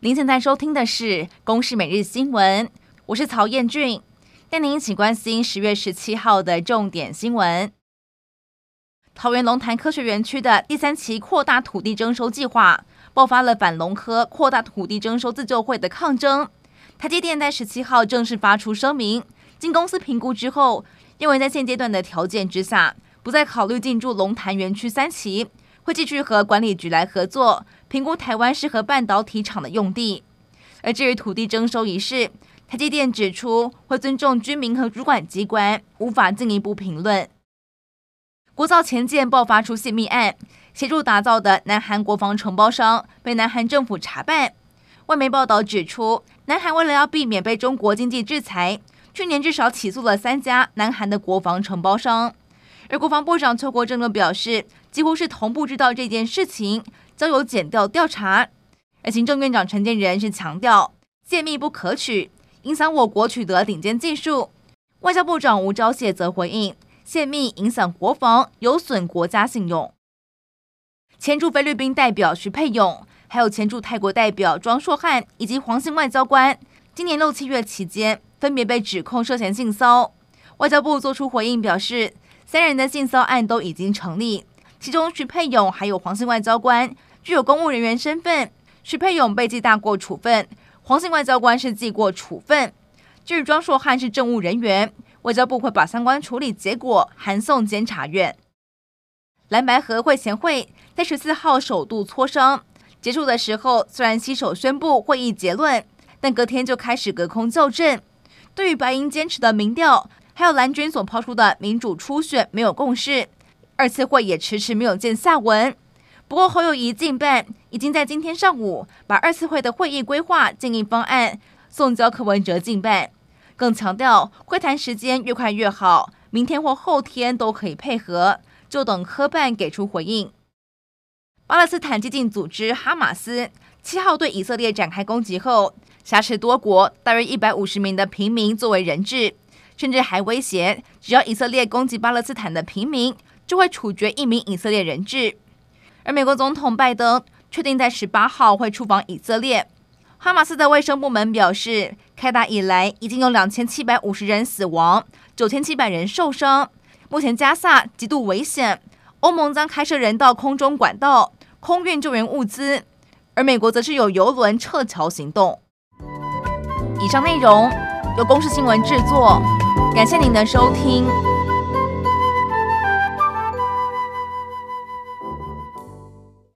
您现在收听的是《公视每日新闻》，我是曹彦俊，带您一起关心十月十七号的重点新闻。桃园龙潭科学园区的第三期扩大土地征收计划爆发了反龙科扩大土地征收自救会的抗争。台积电在十七号正式发出声明，经公司评估之后，认为在现阶段的条件之下，不再考虑进驻龙潭园区三期，会继续和管理局来合作，评估台湾适合半导体厂的用地。而至于土地征收一事，台积电指出会尊重居民和主管机关，无法进一步评论。国造前舰爆发出泄密案，协助打造的南韩国防承包商被南韩政府查办。外媒报道指出，南韩为了要避免被中国经济制裁，去年至少起诉了三家南韩的国防承包商。而国防部长邱国正则表示，几乎是同步知道这件事情，交由检调调查。而行政院长陈建仁是强调，泄密不可取，影响我国取得顶尖技术。外交部长吴钊燮则回应。泄密影响国防，有损国家信用。前驻菲律宾代表徐沛勇，还有前驻泰国代表庄硕汉以及黄姓外交官，今年六七月期间分别被指控涉嫌性骚。外交部作出回应表示，三人的性骚案都已经成立，其中徐佩勇还有黄姓外交官具有公务人员身份，徐佩勇被记大过处分，黄姓外交官是记过处分。至于庄硕汉是政务人员。外交部会把相关处理结果函送监察院。蓝白合会前会在十四号首度磋商结束的时候，虽然携手宣布会议结论，但隔天就开始隔空校正。对于白营坚持的民调，还有蓝军所抛出的民主初选没有共识，二次会也迟迟没有见下文。不过侯友谊近办已经在今天上午把二次会的会议规划建议方案送交柯文哲近办。更强调会谈时间越快越好，明天或后天都可以配合，就等科办给出回应。巴勒斯坦激进组织哈马斯七号对以色列展开攻击后，挟持多国大约一百五十名的平民作为人质，甚至还威胁，只要以色列攻击巴勒斯坦的平民，就会处决一名以色列人质。而美国总统拜登确定在十八号会出访以色列。哈马斯的卫生部门表示，开打以来已经有两千七百五十人死亡，九千七百人受伤。目前加萨极度危险，欧盟将开设人道空中管道，空运救援物资，而美国则是有游轮撤侨行动。以上内容由公视新闻制作，感谢您的收听。